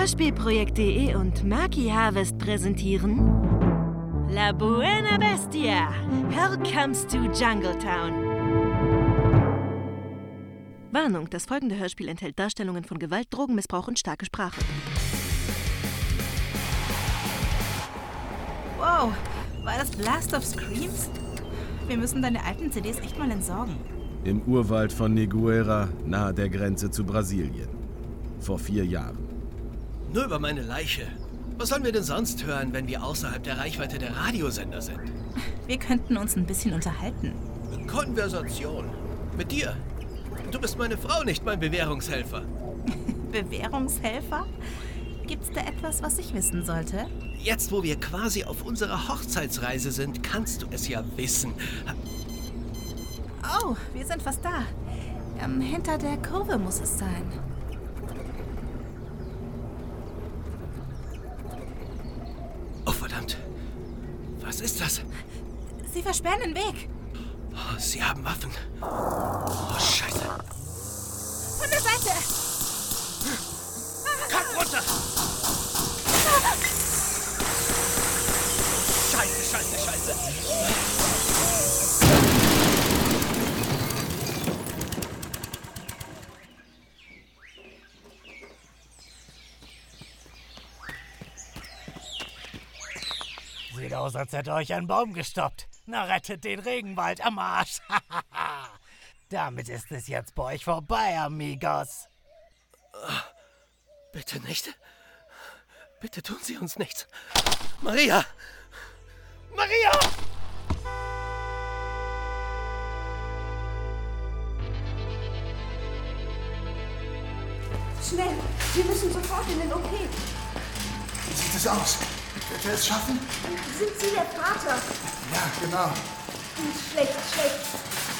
Hörspielprojekt.de und Maki Harvest präsentieren La Buena Bestia. Hell comes to Jungletown. Warnung, das folgende Hörspiel enthält Darstellungen von Gewalt, Drogenmissbrauch und starke Sprache. Wow, war das Blast of Screams? Wir müssen deine alten CDs echt mal entsorgen. Im Urwald von Neguera, nahe der Grenze zu Brasilien. Vor vier Jahren. Nur über meine Leiche. Was sollen wir denn sonst hören, wenn wir außerhalb der Reichweite der Radiosender sind? Wir könnten uns ein bisschen unterhalten. Konversation. Mit dir. Du bist meine Frau, nicht mein Bewährungshelfer. Bewährungshelfer? Gibt's da etwas, was ich wissen sollte? Jetzt, wo wir quasi auf unserer Hochzeitsreise sind, kannst du es ja wissen. Oh, wir sind fast da. Ähm, hinter der Kurve muss es sein. Oh, verdammt. Was ist das? Sie versperren den Weg. Oh, sie haben Waffen. Oh, Scheiße. Von der Seite. Kack runter! Scheiße, scheiße, scheiße. Als hätte euch ein Baum gestoppt. Na, rettet den Regenwald am Arsch. Damit ist es jetzt bei euch vorbei, amigos. Bitte nicht. Bitte tun Sie uns nichts. Maria! Maria! Schnell, wir müssen sofort in den OP. Wie sieht es aus? Wird er es schaffen? Sind Sie der Vater? Ja, genau. Schlecht, schlecht.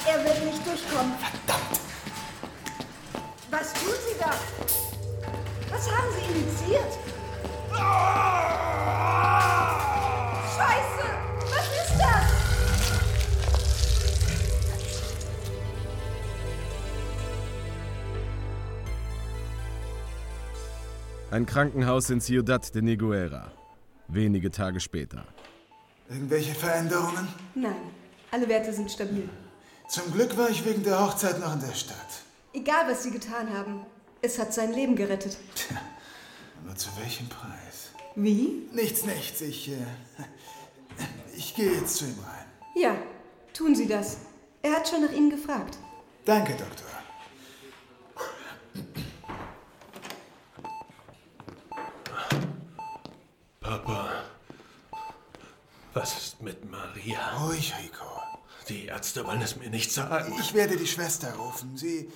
Er wird nicht durchkommen. Verdammt! Was tun Sie da? Was haben Sie initiiert? Scheiße! Ein Krankenhaus in Ciudad de Neguera. Wenige Tage später. Irgendwelche Veränderungen? Nein, alle Werte sind stabil. Zum Glück war ich wegen der Hochzeit noch in der Stadt. Egal, was Sie getan haben, es hat sein Leben gerettet. Tja, aber zu welchem Preis? Wie? Nichts, nichts. Ich, äh, ich gehe jetzt zu ihm rein. Ja, tun Sie das. Er hat schon nach Ihnen gefragt. Danke, Doktor. Papa, was ist mit Maria? Ruhig, Rico. Die Ärzte wollen es mir nicht sagen. Ich werde die Schwester rufen. Sie,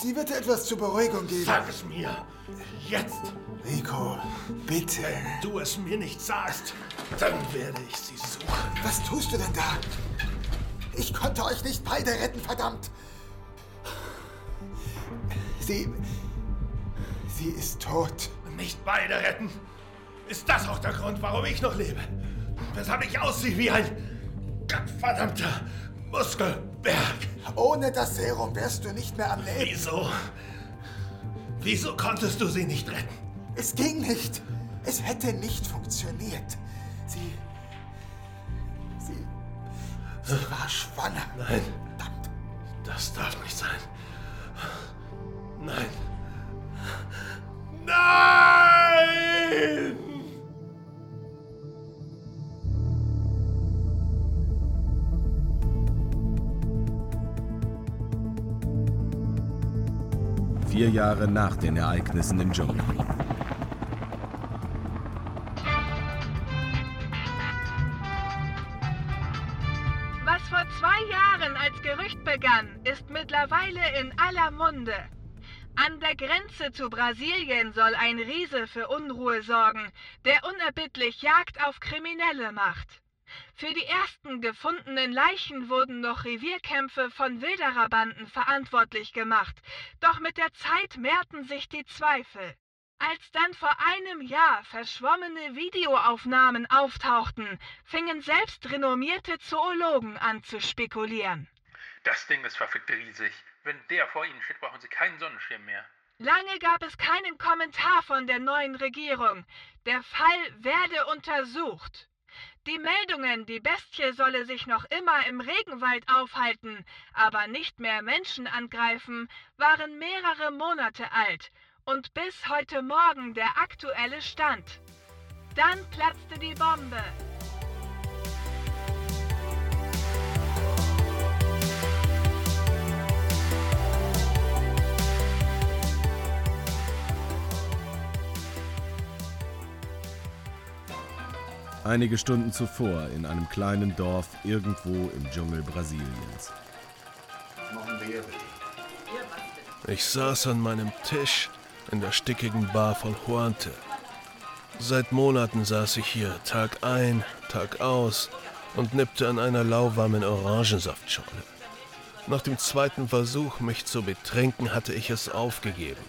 sie wird etwas zur Beruhigung geben. Sag es mir. Jetzt. Rico, bitte. Wenn du es mir nicht sagst, dann werde ich sie suchen. Was tust du denn da? Ich konnte euch nicht beide retten, verdammt. Sie, sie ist tot. Nicht beide retten. Ist das auch der Grund, warum ich noch lebe? Weshalb ich aussehe wie ein gottverdammter Muskelberg. Ohne das Serum wärst du nicht mehr am Leben. Wieso? Wieso konntest du sie nicht retten? Es ging nicht. Es hätte nicht funktioniert. Sie. Sie. Sie war schwanger. Nein. Das darf nicht sein. Nein. Nein! Vier Jahre nach den Ereignissen im Dschungel. Was vor zwei Jahren als Gerücht begann, ist mittlerweile in aller Munde. An der Grenze zu Brasilien soll ein Riese für Unruhe sorgen, der unerbittlich Jagd auf Kriminelle macht. Für die ersten gefundenen Leichen wurden noch Revierkämpfe von Wildererbanden verantwortlich gemacht, doch mit der Zeit mehrten sich die Zweifel. Als dann vor einem Jahr verschwommene Videoaufnahmen auftauchten, fingen selbst renommierte Zoologen an zu spekulieren. Das Ding ist verfickt riesig. Wenn der vor Ihnen steht, brauchen Sie keinen Sonnenschirm mehr. Lange gab es keinen Kommentar von der neuen Regierung. Der Fall werde untersucht. Die Meldungen, die Bestie solle sich noch immer im Regenwald aufhalten, aber nicht mehr Menschen angreifen, waren mehrere Monate alt und bis heute Morgen der aktuelle Stand. Dann platzte die Bombe. Einige Stunden zuvor in einem kleinen Dorf irgendwo im Dschungel Brasiliens. Ich saß an meinem Tisch in der stickigen Bar von Juante. Seit Monaten saß ich hier, Tag ein, Tag aus und nippte an einer lauwarmen Orangensaftschorle. Nach dem zweiten Versuch, mich zu betrinken, hatte ich es aufgegeben.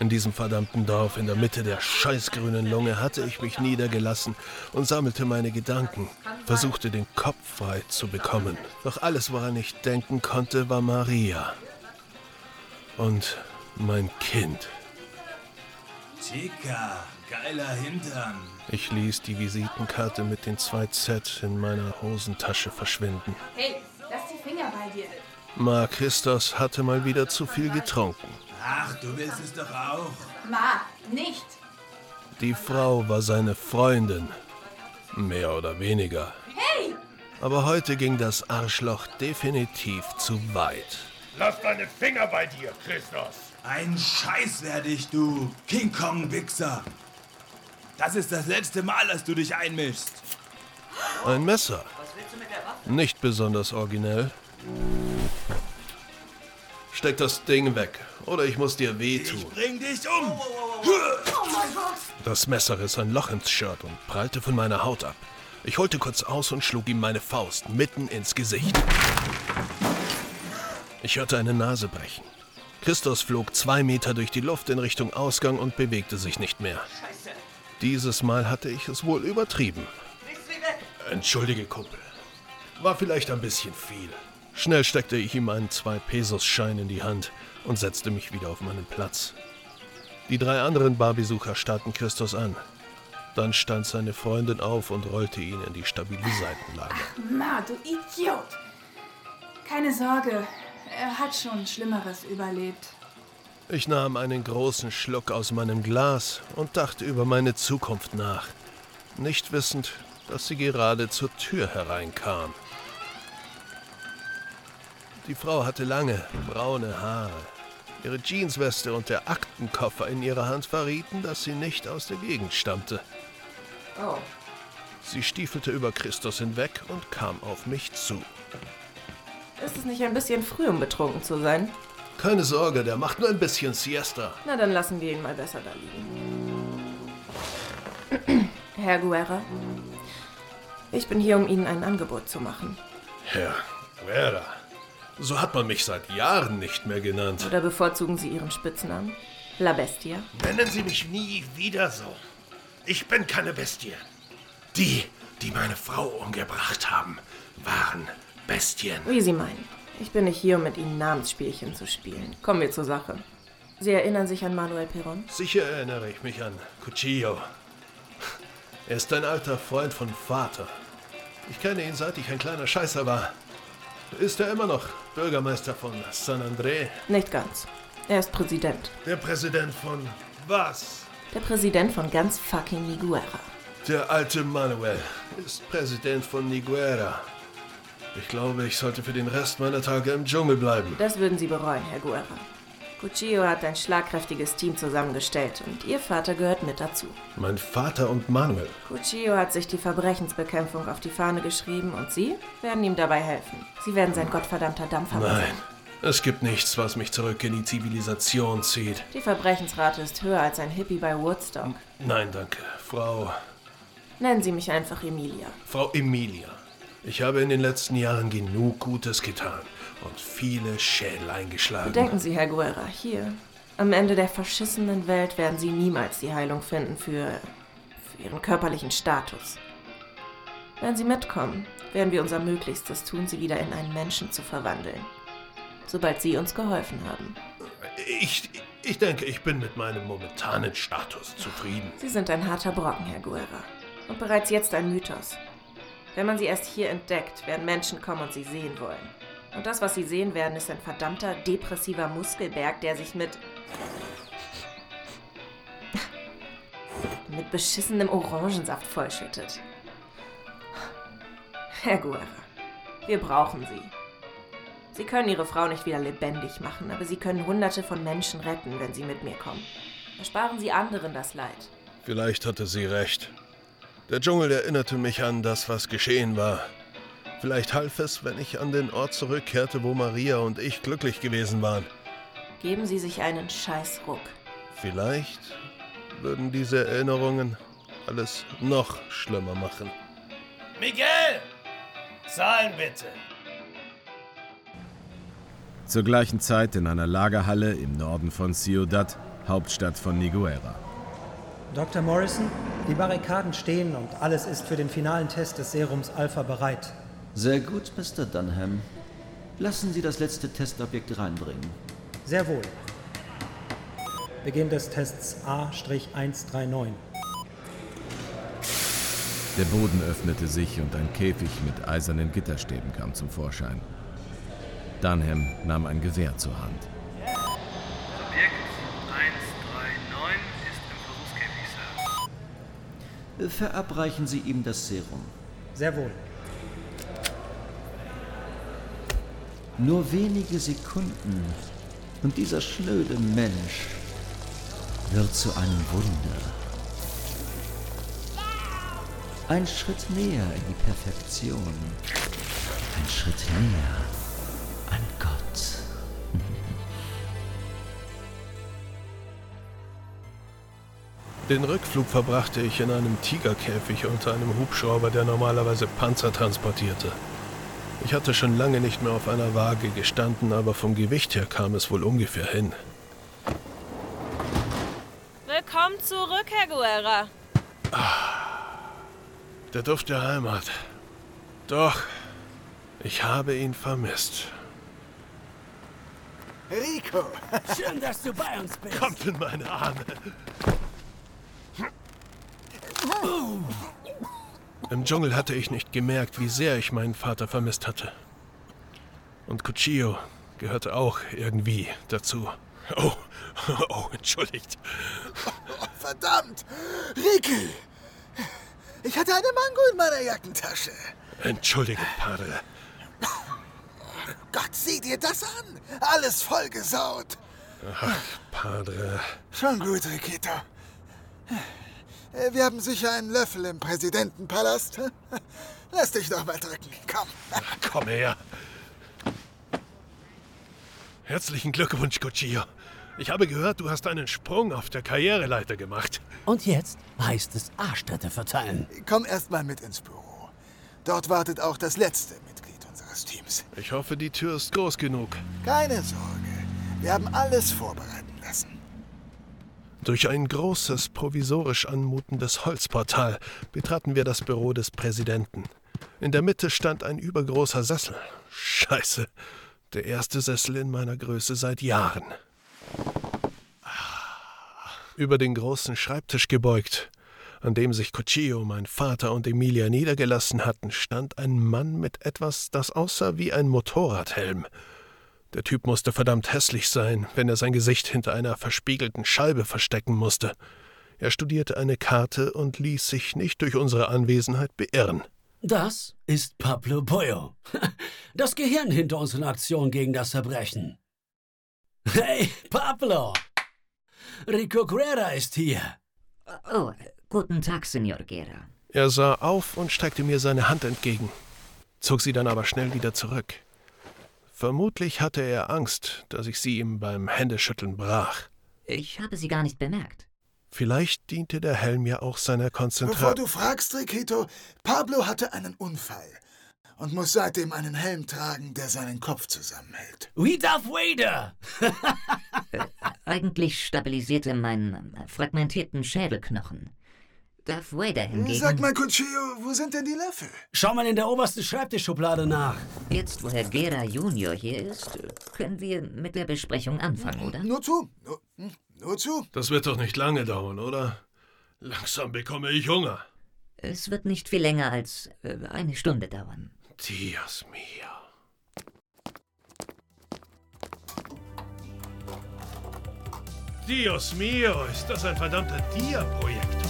In diesem verdammten Dorf in der Mitte der scheißgrünen Lunge hatte ich mich niedergelassen und sammelte meine Gedanken, versuchte den Kopf frei zu bekommen. Doch alles, woran ich denken konnte, war Maria. Und mein Kind. Chica, geiler Hintern. Ich ließ die Visitenkarte mit den zwei Z in meiner Hosentasche verschwinden. Hey, lass die Finger bei dir. Ma Christos hatte mal wieder zu viel getrunken. Ach, du willst es doch auch. Ma, nicht. Die Frau war seine Freundin. Mehr oder weniger. Hey! Aber heute ging das Arschloch definitiv zu weit. Lass deine Finger bei dir, Christos. Ein Scheiß werde ich, du King Kong-Wichser. Das ist das letzte Mal, dass du dich einmischst. Ein Messer. Nicht besonders originell. Steck das Ding weg, oder ich muss dir wehtun. Ich bring dich um. Das Messer riss ein Loch ins Shirt und prallte von meiner Haut ab. Ich holte kurz aus und schlug ihm meine Faust mitten ins Gesicht. Ich hörte eine Nase brechen. Christus flog zwei Meter durch die Luft in Richtung Ausgang und bewegte sich nicht mehr. Dieses Mal hatte ich es wohl übertrieben. Entschuldige, Kumpel. War vielleicht ein bisschen viel. Schnell steckte ich ihm einen Zwei-Pesos-Schein in die Hand und setzte mich wieder auf meinen Platz. Die drei anderen Barbesucher starrten Christus an. Dann stand seine Freundin auf und rollte ihn in die stabile Seitenlage. Ma, du Idiot. Keine Sorge, er hat schon Schlimmeres überlebt. Ich nahm einen großen Schluck aus meinem Glas und dachte über meine Zukunft nach, nicht wissend, dass sie gerade zur Tür hereinkam. Die Frau hatte lange, braune Haare. Ihre Jeansweste und der Aktenkoffer in ihrer Hand verrieten, dass sie nicht aus der Gegend stammte. Oh. Sie stiefelte über Christus hinweg und kam auf mich zu. Ist es nicht ein bisschen früh, um betrunken zu sein? Keine Sorge, der macht nur ein bisschen Siesta. Na, dann lassen wir ihn mal besser da liegen. Herr Guerra, ich bin hier, um Ihnen ein Angebot zu machen. Herr Guerra, so hat man mich seit Jahren nicht mehr genannt. Oder bevorzugen Sie Ihren Spitznamen? La Bestia? Nennen Sie mich nie wieder so. Ich bin keine Bestie. Die, die meine Frau umgebracht haben, waren Bestien. Wie Sie meinen. Ich bin nicht hier, um mit Ihnen Namensspielchen zu spielen. Kommen wir zur Sache. Sie erinnern sich an Manuel Perón? Sicher erinnere ich mich an Cuchillo. Er ist ein alter Freund von Vater. Ich kenne ihn, seit ich ein kleiner Scheißer war. Ist er immer noch Bürgermeister von San André? Nicht ganz. Er ist Präsident. Der Präsident von was? Der Präsident von ganz fucking Niguera. Der alte Manuel ist Präsident von Niguera. Ich glaube, ich sollte für den Rest meiner Tage im Dschungel bleiben. Das würden Sie bereuen, Herr Guerra. Cuchillo hat ein schlagkräftiges Team zusammengestellt und Ihr Vater gehört mit dazu. Mein Vater und Manuel. Cuchillo hat sich die Verbrechensbekämpfung auf die Fahne geschrieben und Sie werden ihm dabei helfen. Sie werden sein gottverdammter Dampfer Nein, sein. es gibt nichts, was mich zurück in die Zivilisation zieht. Die Verbrechensrate ist höher als ein Hippie bei Woodstock. Nein, danke. Frau. Nennen Sie mich einfach Emilia. Frau Emilia. Ich habe in den letzten Jahren genug Gutes getan und viele Schädel eingeschlagen. Denken Sie, Herr Guerra, hier. Am Ende der verschissenen Welt werden Sie niemals die Heilung finden für, für Ihren körperlichen Status. Wenn Sie mitkommen, werden wir unser Möglichstes tun, Sie wieder in einen Menschen zu verwandeln. Sobald Sie uns geholfen haben. Ich, ich denke, ich bin mit meinem momentanen Status zufrieden. Sie sind ein harter Brocken, Herr Guerra. Und bereits jetzt ein Mythos. Wenn man sie erst hier entdeckt, werden Menschen kommen und sie sehen wollen. Und das, was sie sehen werden, ist ein verdammter depressiver Muskelberg, der sich mit. mit beschissenem Orangensaft vollschüttet. Herr Guerra, wir brauchen Sie. Sie können Ihre Frau nicht wieder lebendig machen, aber Sie können Hunderte von Menschen retten, wenn Sie mit mir kommen. Ersparen Sie anderen das Leid. Vielleicht hatte sie recht. Der Dschungel erinnerte mich an das, was geschehen war. Vielleicht half es, wenn ich an den Ort zurückkehrte, wo Maria und ich glücklich gewesen waren. Geben Sie sich einen Scheißruck. Vielleicht würden diese Erinnerungen alles noch schlimmer machen. Miguel! Zahlen bitte. Zur gleichen Zeit in einer Lagerhalle im Norden von Ciudad, Hauptstadt von Niguera. Dr. Morrison, die Barrikaden stehen und alles ist für den finalen Test des Serums Alpha bereit. Sehr gut, Mr. Dunham. Lassen Sie das letzte Testobjekt reinbringen. Sehr wohl. Beginn des Tests A-139. Der Boden öffnete sich und ein Käfig mit eisernen Gitterstäben kam zum Vorschein. Dunham nahm ein Gewehr zur Hand. Objekt 139 ist im Versuchskäfig, Sir. Verabreichen Sie ihm das Serum. Sehr wohl. Nur wenige Sekunden und dieser schnöde Mensch wird zu einem Wunder. Ein Schritt näher in die Perfektion. Ein Schritt näher an Gott. Den Rückflug verbrachte ich in einem Tigerkäfig unter einem Hubschrauber, der normalerweise Panzer transportierte. Ich hatte schon lange nicht mehr auf einer Waage gestanden, aber vom Gewicht her kam es wohl ungefähr hin. Willkommen zurück, Herr Guerra. Der Duft der Heimat. Doch, ich habe ihn vermisst. Rico! Schön, dass du bei uns bist. Kommt in meine Arme. Im Dschungel hatte ich nicht gemerkt, wie sehr ich meinen Vater vermisst hatte. Und Cuchillo gehörte auch irgendwie dazu. Oh, oh, entschuldigt. Oh, verdammt! Ricky! Ich hatte eine Mango in meiner Jackentasche. Entschuldige, Padre. Gott, sieh dir das an! Alles vollgesaut. Ach, Padre. Schon gut, Riquito. Wir haben sicher einen Löffel im Präsidentenpalast. Lass dich doch mal drücken. Komm. Komm her. Herzlichen Glückwunsch, Cuchillo. Ich habe gehört, du hast einen Sprung auf der Karriereleiter gemacht. Und jetzt heißt es Arschtritte verteilen. Komm erst mal mit ins Büro. Dort wartet auch das letzte Mitglied unseres Teams. Ich hoffe, die Tür ist groß genug. Keine Sorge. Wir haben alles vorbereiten lassen. Durch ein großes, provisorisch anmutendes Holzportal betraten wir das Büro des Präsidenten. In der Mitte stand ein übergroßer Sessel. Scheiße. Der erste Sessel in meiner Größe seit Jahren. Über den großen Schreibtisch gebeugt, an dem sich Cuchillo, mein Vater und Emilia niedergelassen hatten, stand ein Mann mit etwas, das aussah wie ein Motorradhelm. Der Typ musste verdammt hässlich sein, wenn er sein Gesicht hinter einer verspiegelten Scheibe verstecken musste. Er studierte eine Karte und ließ sich nicht durch unsere Anwesenheit beirren. Das ist Pablo Pollo. Das Gehirn hinter unseren Aktionen gegen das Verbrechen. Hey, Pablo! Rico Guerra ist hier. Oh, guten Tag, Senor Guerra. Er sah auf und streckte mir seine Hand entgegen, zog sie dann aber schnell wieder zurück. Vermutlich hatte er Angst, dass ich sie ihm beim Händeschütteln brach. Ich habe sie gar nicht bemerkt. Vielleicht diente der Helm ja auch seiner Bevor Konzentration. du fragst, Riquito, Pablo hatte einen Unfall und muss seitdem einen Helm tragen, der seinen Kopf zusammenhält. Wie Darth Vader! Eigentlich stabilisierte meinen äh, fragmentierten Schädelknochen. Darth Vader hingegen... Sag mal, Cuchillo, wo sind denn die Löffel? Schau mal in der obersten Schreibtischschublade nach. Jetzt, wo Herr Gera Junior hier ist, können wir mit der Besprechung anfangen, oder? Nur zu. Nur, hm, nur zu. Das wird doch nicht lange dauern, oder? Langsam bekomme ich Hunger. Es wird nicht viel länger als äh, eine Stunde dauern. Dios mio. Dios mio, ist das ein verdammter Dia-Projektor?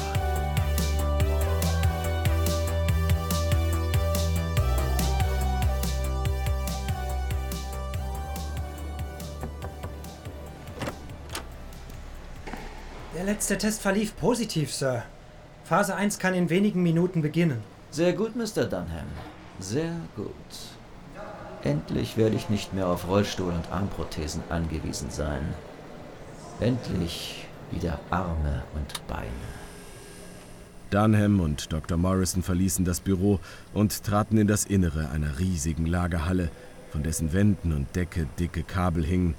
Der letzte Test verlief positiv, Sir. Phase 1 kann in wenigen Minuten beginnen. Sehr gut, Mr. Dunham. Sehr gut. Endlich werde ich nicht mehr auf Rollstuhl und Armprothesen angewiesen sein. Endlich wieder Arme und Beine. Dunham und Dr. Morrison verließen das Büro und traten in das Innere einer riesigen Lagerhalle, von dessen Wänden und Decke dicke Kabel hingen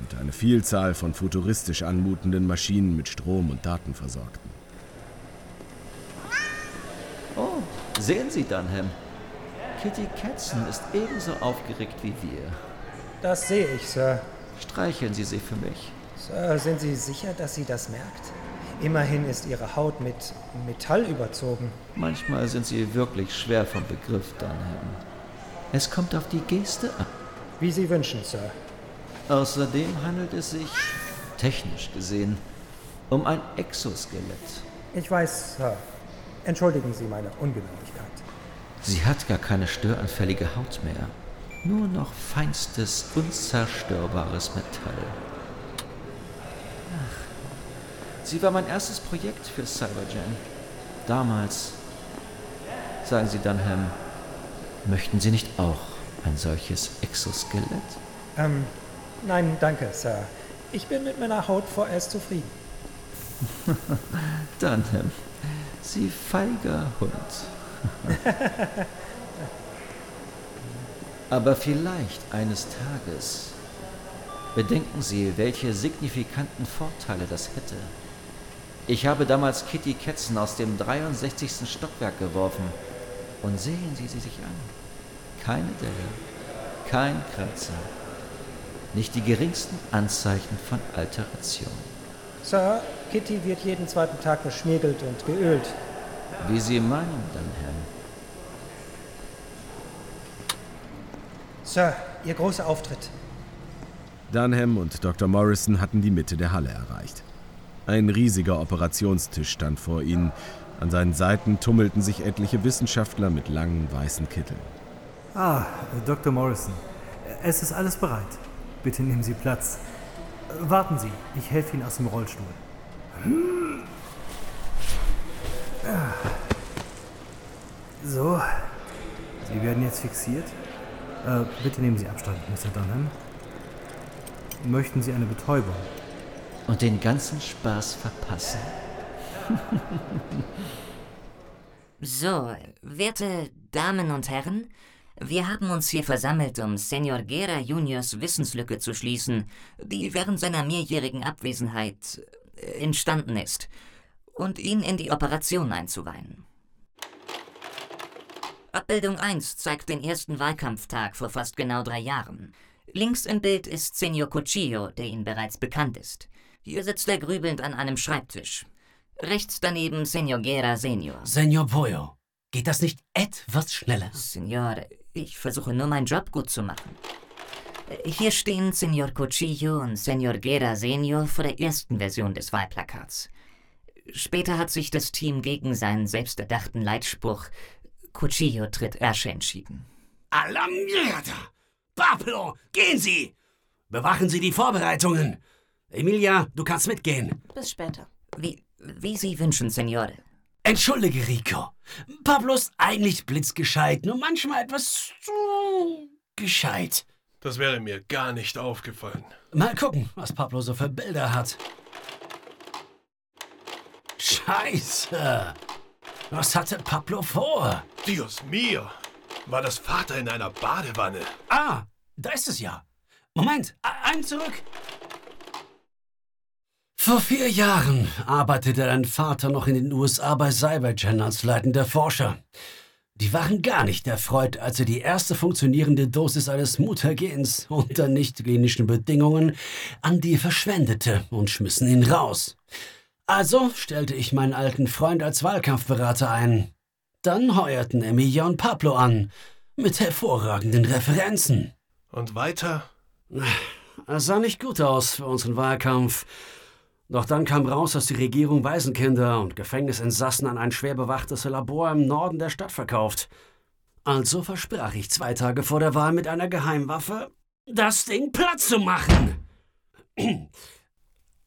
und eine Vielzahl von futuristisch anmutenden Maschinen mit Strom und Daten versorgten. Oh, sehen Sie, Dunham. Kitty Katzen ist ebenso aufgeregt wie wir. Das sehe ich, Sir. Streicheln Sie sie für mich. Sir, sind Sie sicher, dass sie das merkt? Immerhin ist ihre Haut mit Metall überzogen. Manchmal sind Sie wirklich schwer vom Begriff, Dunham. Es kommt auf die Geste an. Wie Sie wünschen, Sir. Außerdem handelt es sich, technisch gesehen, um ein Exoskelett. Ich weiß, Sir. Entschuldigen Sie meine Ungenauigkeit. Sie hat gar keine störanfällige Haut mehr. Nur noch feinstes, unzerstörbares Metall. Ach, sie war mein erstes Projekt für Cybergen. Damals. Sagen Sie, Dunham, möchten Sie nicht auch ein solches Exoskelett? Ähm, nein, danke, Sir. Ich bin mit meiner Haut vorerst zufrieden. Dunham, Sie feiger Hund. Aber vielleicht eines Tages bedenken Sie, welche signifikanten Vorteile das hätte. Ich habe damals Kitty Ketzen aus dem 63. Stockwerk geworfen. Und sehen Sie sie sich an. Keine Delle, kein Kratzer, nicht die geringsten Anzeichen von Alteration. Sir, Kitty wird jeden zweiten Tag geschmiegelt und geölt. Wie Sie meinen, Dunham. Sir, Ihr großer Auftritt. Dunham und Dr. Morrison hatten die Mitte der Halle erreicht. Ein riesiger Operationstisch stand vor ihnen. An seinen Seiten tummelten sich etliche Wissenschaftler mit langen weißen Kitteln. Ah, Dr. Morrison. Es ist alles bereit. Bitte nehmen Sie Platz. Warten Sie, ich helfe Ihnen aus dem Rollstuhl. So, Sie werden jetzt fixiert. Äh, bitte nehmen Sie Abstand, Mr. Dunham. Möchten Sie eine Betäubung? Und den ganzen Spaß verpassen? So, werte Damen und Herren, wir haben uns hier versammelt, um Senor Gera Juniors Wissenslücke zu schließen, die während seiner mehrjährigen Abwesenheit äh, entstanden ist, und ihn in die Operation einzuweihen. Abbildung 1 zeigt den ersten Wahlkampftag vor fast genau drei Jahren. Links im Bild ist Senor Cuchillo, der Ihnen bereits bekannt ist. Hier sitzt er grübelnd an einem Schreibtisch. Rechts daneben Senor Gera Senior. Senor Pollo, geht das nicht etwas schneller? Senor, ich versuche nur meinen Job gut zu machen. Hier stehen Senor Cuchillo und Senor Gera Senior vor der ersten Version des Wahlplakats. Später hat sich das Team gegen seinen selbsterdachten Leitspruch Cuchillo tritt Asche entschieden. A la mierda! Pablo, gehen Sie! Bewachen Sie die Vorbereitungen. Emilia, du kannst mitgehen. Bis später. Wie, wie Sie wünschen, Signore. Entschuldige, Rico. Pablo ist eigentlich blitzgescheit, nur manchmal etwas zu gescheit. Das wäre mir gar nicht aufgefallen. Mal gucken, was Pablo so für Bilder hat. Scheiße! Was hatte Pablo vor? Dios mio! War das Vater in einer Badewanne? Ah, da ist es ja. Moment, ein zurück. Vor vier Jahren arbeitete dein Vater noch in den USA bei Cybergen als leitender Forscher. Die waren gar nicht erfreut, als er die erste funktionierende Dosis eines Mutagens unter nicht klinischen Bedingungen an dir verschwendete und schmissen ihn raus. Also stellte ich meinen alten Freund als Wahlkampfberater ein. Dann heuerten Emilia und Pablo an, mit hervorragenden Referenzen. Und weiter? Es sah nicht gut aus für unseren Wahlkampf. Doch dann kam raus, dass die Regierung Waisenkinder und Gefängnisinsassen an ein schwer bewachtes Labor im Norden der Stadt verkauft. Also versprach ich zwei Tage vor der Wahl mit einer Geheimwaffe, das Ding platt zu machen.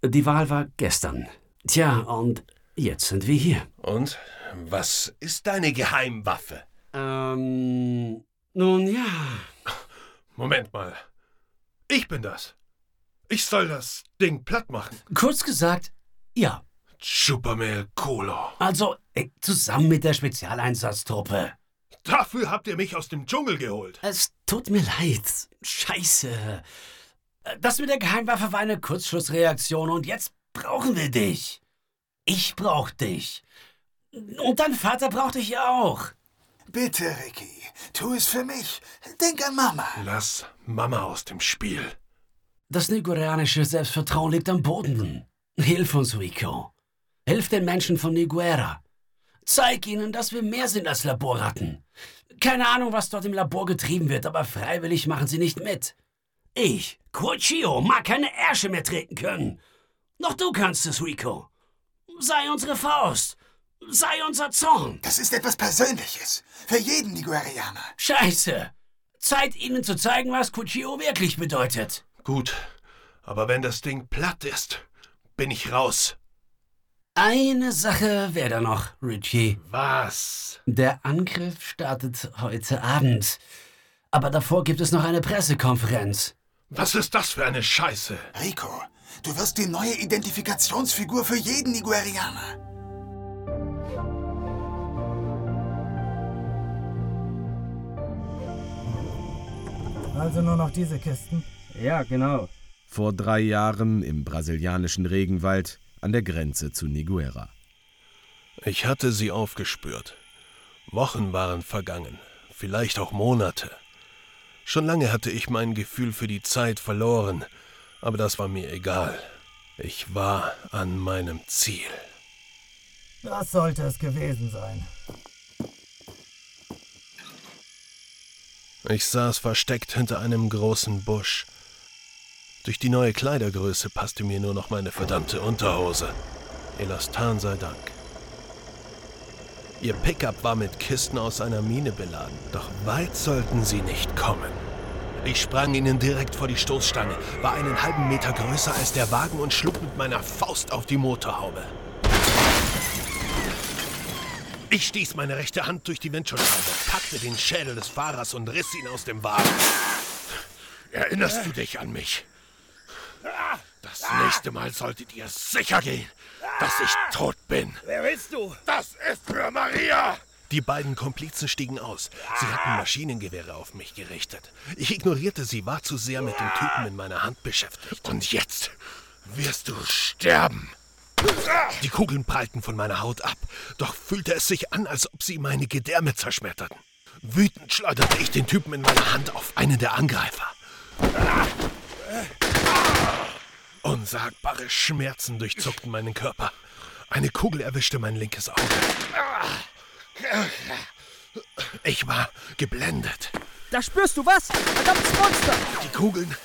Die Wahl war gestern. Tja, und jetzt sind wir hier. Und was ist deine Geheimwaffe? Ähm, nun ja. Moment mal. Ich bin das. Ich soll das Ding platt machen. Kurz gesagt, ja. Supermail Colo. Also, ey, zusammen mit der Spezialeinsatztruppe. Dafür habt ihr mich aus dem Dschungel geholt. Es tut mir leid. Scheiße. Das mit der Geheimwaffe war eine Kurzschlussreaktion und jetzt brauchen wir dich. Ich brauch dich. Und dein Vater braucht dich ja auch. Bitte, Ricky, tu es für mich. Denk an Mama. Lass Mama aus dem Spiel. Das nigerianische Selbstvertrauen liegt am Boden. Hilf uns, Rico. Hilf den Menschen von Niguera. Zeig ihnen, dass wir mehr sind als Laborratten. Keine Ahnung, was dort im Labor getrieben wird, aber freiwillig machen sie nicht mit. Ich, Cuccio, mag keine Ärsche mehr treten können. Doch du kannst es, Rico. Sei unsere Faust. Sei unser Zorn. Das ist etwas Persönliches. Für jeden Niguerianer. Scheiße. Zeit, ihnen zu zeigen, was Cuccio wirklich bedeutet. Gut, aber wenn das Ding platt ist, bin ich raus. Eine Sache wäre da noch, Richie. Was? Der Angriff startet heute Abend. Aber davor gibt es noch eine Pressekonferenz. Was ist das für eine Scheiße? Rico, du wirst die neue Identifikationsfigur für jeden Niguerianer. Also nur noch diese Kisten? Ja, genau. Vor drei Jahren im brasilianischen Regenwald an der Grenze zu Niguera. Ich hatte sie aufgespürt. Wochen waren vergangen, vielleicht auch Monate. Schon lange hatte ich mein Gefühl für die Zeit verloren, aber das war mir egal. Ich war an meinem Ziel. Das sollte es gewesen sein. Ich saß versteckt hinter einem großen Busch. Durch die neue Kleidergröße passte mir nur noch meine verdammte Unterhose. Elastan sei Dank. Ihr Pickup war mit Kisten aus einer Mine beladen, doch weit sollten sie nicht kommen. Ich sprang ihnen direkt vor die Stoßstange, war einen halben Meter größer als der Wagen und schlug mit meiner Faust auf die Motorhaube. Ich stieß meine rechte Hand durch die Windschutzscheibe, packte den Schädel des Fahrers und riss ihn aus dem Wagen. Erinnerst du dich an mich? Das nächste Mal solltet ihr sicher gehen, dass ich tot bin. Wer bist du? Das ist für Maria! Die beiden Komplizen stiegen aus. Sie hatten Maschinengewehre auf mich gerichtet. Ich ignorierte sie, war zu sehr mit dem Typen in meiner Hand beschäftigt. Und jetzt wirst du sterben. Die Kugeln prallten von meiner Haut ab, doch fühlte es sich an, als ob sie meine Gedärme zerschmetterten. Wütend schleuderte ich den Typen in meiner Hand auf einen der Angreifer. Unsagbare Schmerzen durchzuckten meinen Körper. Eine Kugel erwischte mein linkes Auge. Ich war geblendet. Da spürst du was? Verdammtes Monster! Die Kugeln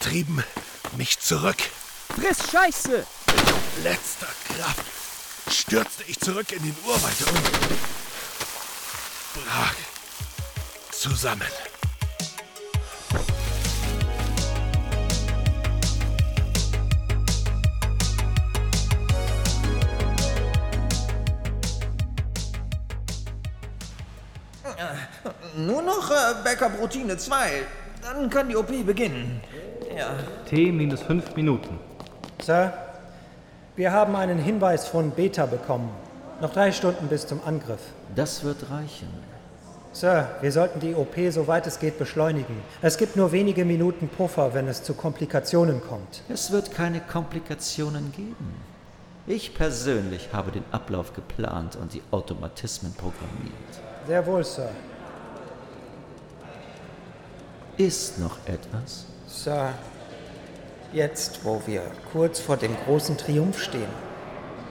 trieben mich zurück. Friss Scheiße! Mit letzter Kraft stürzte ich zurück in den Urwald und brach zusammen. Nur noch äh, Backup-Routine 2. Dann kann die OP beginnen. Ja. T minus fünf Minuten. Sir, wir haben einen Hinweis von Beta bekommen. Noch drei Stunden bis zum Angriff. Das wird reichen. Sir, wir sollten die OP soweit es geht beschleunigen. Es gibt nur wenige Minuten Puffer, wenn es zu Komplikationen kommt. Es wird keine Komplikationen geben. Ich persönlich habe den Ablauf geplant und die Automatismen programmiert. Sehr wohl, Sir. Ist noch etwas? Sir, jetzt, wo wir kurz vor dem großen Triumph stehen,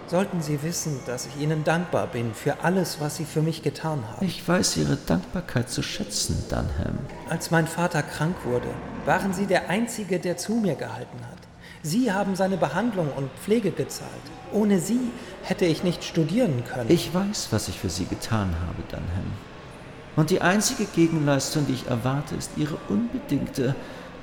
sollten Sie wissen, dass ich Ihnen dankbar bin für alles, was Sie für mich getan haben. Ich weiß Ihre Dankbarkeit zu schätzen, Dunham. Als mein Vater krank wurde, waren Sie der Einzige, der zu mir gehalten hat. Sie haben seine Behandlung und Pflege gezahlt. Ohne Sie hätte ich nicht studieren können. Ich weiß, was ich für Sie getan habe, Dunham. Und die einzige Gegenleistung, die ich erwarte, ist Ihre unbedingte,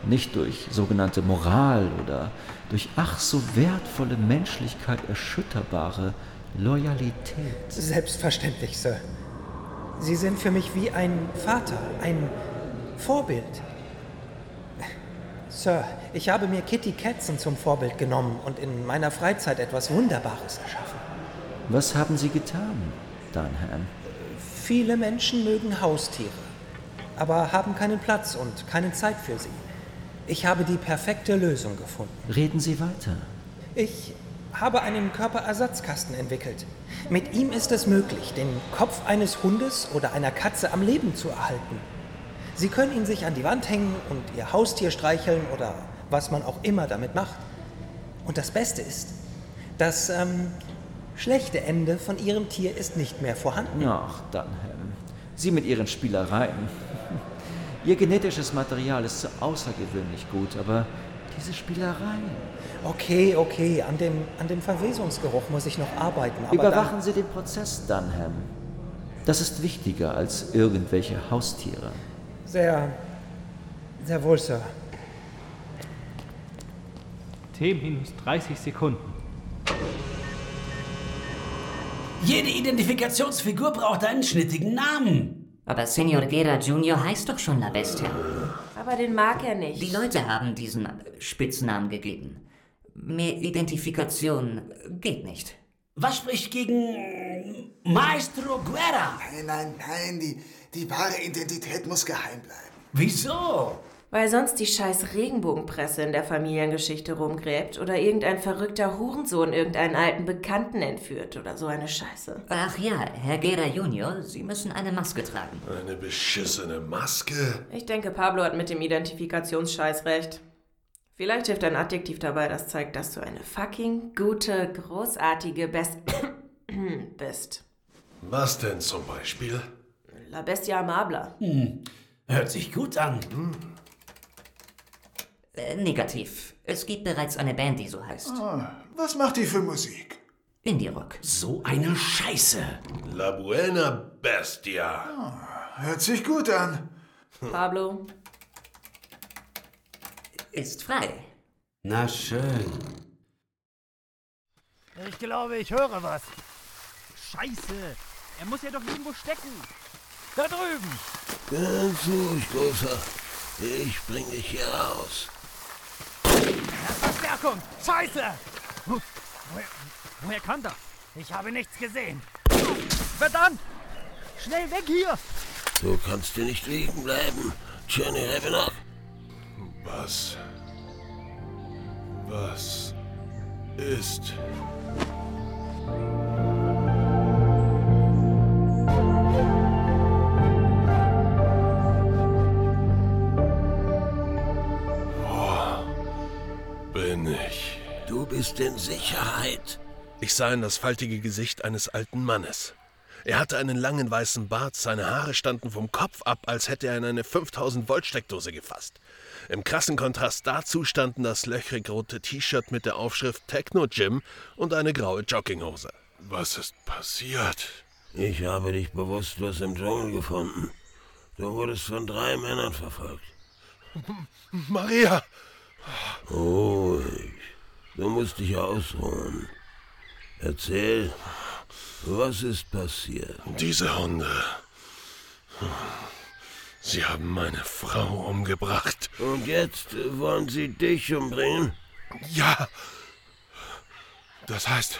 nicht durch sogenannte Moral oder durch ach so wertvolle Menschlichkeit erschütterbare Loyalität. Selbstverständlich, Sir. Sie sind für mich wie ein Vater, ein Vorbild. Sir, ich habe mir Kitty Katzen zum Vorbild genommen und in meiner Freizeit etwas Wunderbares erschaffen. Was haben Sie getan, Dunham? Viele Menschen mögen Haustiere, aber haben keinen Platz und keine Zeit für sie. Ich habe die perfekte Lösung gefunden. Reden Sie weiter. Ich habe einen Körperersatzkasten entwickelt. Mit ihm ist es möglich, den Kopf eines Hundes oder einer Katze am Leben zu erhalten. Sie können ihn sich an die Wand hängen und Ihr Haustier streicheln oder was man auch immer damit macht. Und das Beste ist, das ähm, schlechte Ende von Ihrem Tier ist nicht mehr vorhanden. Ach, Dunham. Sie mit Ihren Spielereien. Ihr genetisches Material ist so außergewöhnlich gut, aber diese Spielereien. Okay, okay, an dem, an dem Verwesungsgeruch muss ich noch arbeiten. Überwachen Sie den Prozess, Dunham. Das ist wichtiger als irgendwelche Haustiere. Sehr, sehr wohl, Sir. T minus 30 Sekunden. Jede Identifikationsfigur braucht einen schnittigen Namen. Aber Senor Guerra Jr. heißt doch schon La Bestia. Aber den mag er nicht. Die Leute haben diesen Spitznamen gegeben. Mehr Identifikation geht nicht. Was spricht gegen Maestro Guerra? Nein, nein, nein, die, die wahre Identität muss geheim bleiben. Wieso? Weil sonst die scheiß Regenbogenpresse in der Familiengeschichte rumgräbt oder irgendein verrückter Hurensohn irgendeinen alten Bekannten entführt oder so eine Scheiße. Ach ja, Herr Guerra Junior, Sie müssen eine Maske tragen. Eine beschissene Maske? Ich denke, Pablo hat mit dem Identifikationsscheiß recht. Vielleicht hilft ein Adjektiv dabei, das zeigt, dass du eine fucking gute, großartige Best bist. Was denn zum Beispiel? La Bestia Amabla. Hm. Hört sich gut an. Äh, negativ. Es gibt bereits eine Band, die so heißt. Ah, was macht die für Musik? Indie-Rock. So eine Scheiße. La Buena Bestia. Ah, hört sich gut an. Pablo. Ist frei. Na schön. Ich glaube, ich höre was. Scheiße. Er muss ja doch irgendwo stecken. Da drüben. Ganz ruhig, Großer. Ich bring dich hier raus. Verstärkung! Scheiße! Wo, woher, woher kam das? Ich habe nichts gesehen. Verdammt! Schnell weg hier! Du kannst hier nicht liegen bleiben, Johnny Ravenlock. Was? Was ist? Bist in Sicherheit. Ich sah in das faltige Gesicht eines alten Mannes. Er hatte einen langen weißen Bart, seine Haare standen vom Kopf ab, als hätte er in eine 5000 Volt Steckdose gefasst. Im krassen Kontrast dazu standen das löchrig rote T-Shirt mit der Aufschrift Techno Gym und eine graue Jogginghose. Was ist passiert? Ich habe dich bewusstlos im Dschungel gefunden. Du wurdest von drei Männern verfolgt. Maria! Ruhig. Du musst dich ausruhen. Erzähl, was ist passiert? Diese Hunde. Sie haben meine Frau umgebracht. Und jetzt wollen sie dich umbringen? Ja. Das heißt.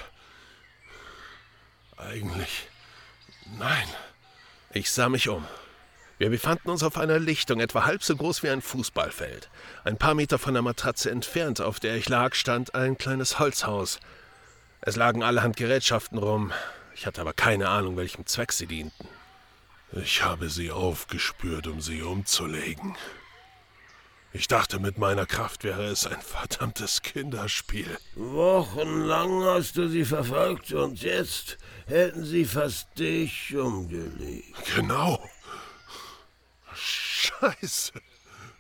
Eigentlich. Nein. Ich sah mich um. Wir befanden uns auf einer Lichtung, etwa halb so groß wie ein Fußballfeld. Ein paar Meter von der Matratze entfernt, auf der ich lag, stand ein kleines Holzhaus. Es lagen allerhand Gerätschaften rum. Ich hatte aber keine Ahnung, welchem Zweck sie dienten. Ich habe sie aufgespürt, um sie umzulegen. Ich dachte, mit meiner Kraft wäre es ein verdammtes Kinderspiel. Wochenlang hast du sie verfolgt und jetzt hätten sie fast dich umgelegt. Genau. Scheiße.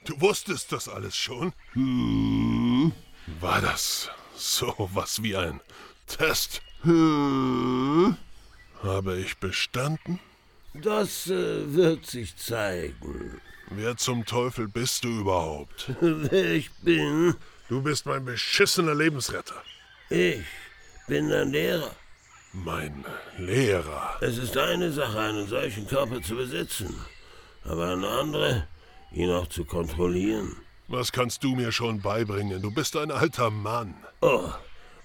Du wusstest das alles schon? Hm. War das so was wie ein Test? Hm. Habe ich bestanden? Das äh, wird sich zeigen. Wer zum Teufel bist du überhaupt? Wer ich bin? Du bist mein beschissener Lebensretter. Ich bin dein Lehrer. Mein Lehrer? Es ist eine Sache, einen solchen Körper zu besitzen, aber eine andere, ihn auch zu kontrollieren. Was kannst du mir schon beibringen? Du bist ein alter Mann. Oh,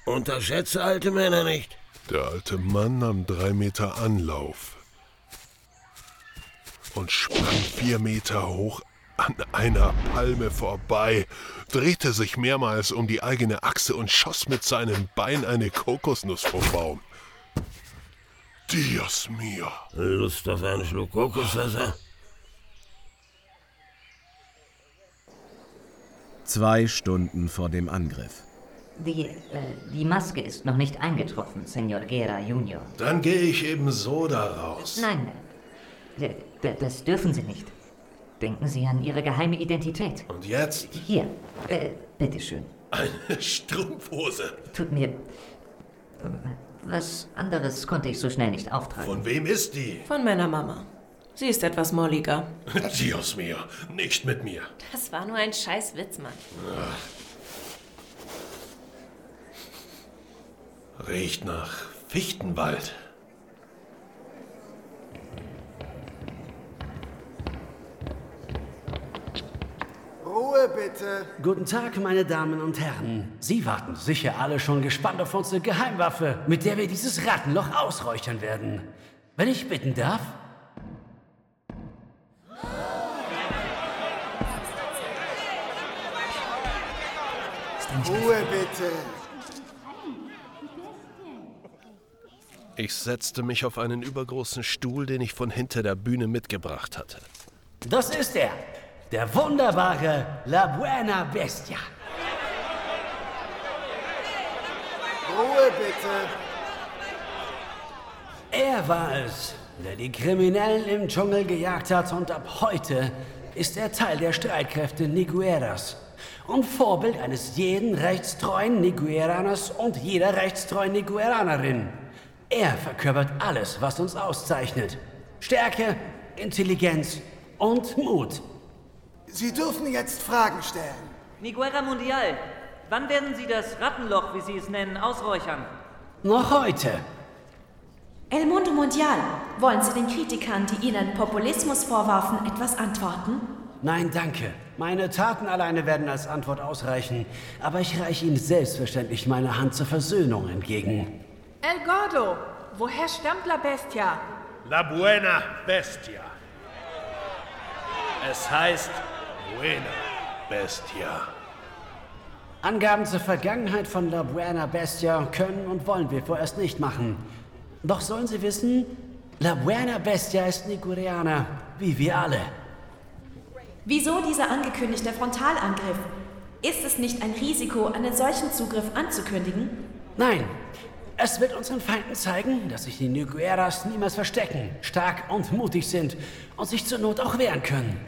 unterschätze alte Männer nicht. Der alte Mann nahm drei Meter Anlauf und sprang vier Meter hoch an einer Palme vorbei, drehte sich mehrmals um die eigene Achse und schoss mit seinem Bein eine Kokosnuss vom Baum. Dios mio. Lust auf einen Schluck Kokoswasser? Zwei Stunden vor dem Angriff. Die, äh, die Maske ist noch nicht eingetroffen, Senor Guerra Junior. Dann gehe ich eben so da raus. Nein, d- das dürfen Sie nicht. Denken Sie an Ihre geheime Identität. Und jetzt? Hier, äh, bitteschön. Eine Strumpfhose. Tut mir. Was anderes konnte ich so schnell nicht auftragen. Von wem ist die? Von meiner Mama. Sie ist etwas molliger. Dios mio, nicht mit mir. Das war nur ein scheiß Witz, Mann. Riecht nach Fichtenwald. Ruhe bitte. Guten Tag, meine Damen und Herren. Sie warten sicher alle schon gespannt auf unsere Geheimwaffe, mit der wir dieses Rattenloch ausräuchern werden. Wenn ich bitten darf? Ruhe bitte. Ich setzte mich auf einen übergroßen Stuhl, den ich von hinter der Bühne mitgebracht hatte. Das ist er, der wunderbare La Buena Bestia. Ruhe bitte. Er war es, der die Kriminellen im Dschungel gejagt hat und ab heute ist er Teil der Streitkräfte Nigueras und Vorbild eines jeden rechtstreuen Nigueraners und jeder rechtstreuen Nigueranerin. Er verkörpert alles, was uns auszeichnet. Stärke, Intelligenz und Mut. Sie dürfen jetzt Fragen stellen. Niguera Mundial, wann werden Sie das Rattenloch, wie Sie es nennen, ausräuchern? Noch heute. El Mundo Mundial, wollen Sie den Kritikern, die Ihnen Populismus vorwarfen, etwas antworten? Nein, danke. Meine Taten alleine werden als Antwort ausreichen, aber ich reiche Ihnen selbstverständlich meine Hand zur Versöhnung entgegen. El Gordo, woher stammt La Bestia? La Buena Bestia. Es heißt Buena Bestia. Angaben zur Vergangenheit von La Buena Bestia können und wollen wir vorerst nicht machen. Doch sollen Sie wissen, La Buena Bestia ist Nigurianer, wie wir alle. Wieso dieser angekündigte Frontalangriff? Ist es nicht ein Risiko, einen solchen Zugriff anzukündigen? Nein, es wird unseren Feinden zeigen, dass sich die Nigueras niemals verstecken, stark und mutig sind und sich zur Not auch wehren können.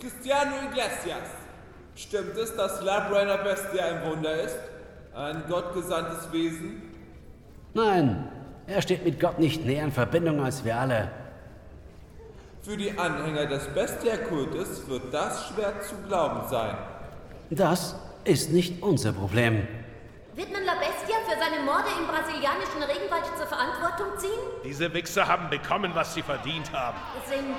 Cristiano Iglesias. Stimmt es, dass La Buena Bestia ein Wunder ist? Ein gottgesandtes Wesen? Nein, er steht mit Gott nicht näher in Verbindung als wir alle. Für die Anhänger des Bestia-Kultes wird das schwer zu glauben sein. Das ist nicht unser Problem. Wird man La Bestia für seine Morde im brasilianischen Regenwald zur Verantwortung ziehen? Diese Wichser haben bekommen, was sie verdient haben. Sind,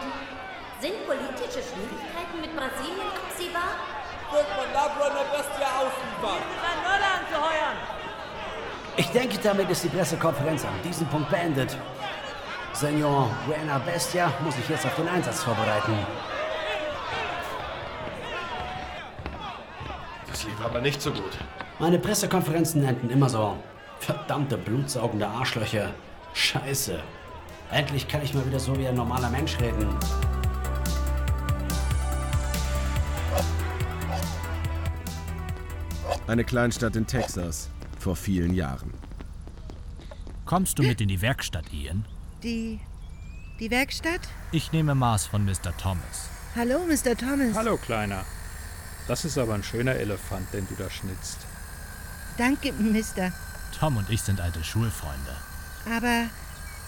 sind politische Schwierigkeiten mit Brasilien absehbar? Wird man La Buena Bestia ausliefern? Sein Mörder anzuheuern! Ich denke, damit ist die Pressekonferenz an diesem Punkt beendet. Senor Buena Bestia muss sich jetzt auf den Einsatz vorbereiten. Das lief aber nicht so gut. Meine Pressekonferenzen enden immer so. Verdammte blutsaugende Arschlöcher. Scheiße. Endlich kann ich mal wieder so wie ein normaler Mensch reden. Eine Kleinstadt in Texas. Vor vielen Jahren. Kommst du mit in die Werkstatt, Ian? Die. die Werkstatt? Ich nehme Maß von Mr. Thomas. Hallo, Mr. Thomas. Hallo, Kleiner. Das ist aber ein schöner Elefant, den du da schnitzt. Danke, Mister. Tom und ich sind alte Schulfreunde. Aber,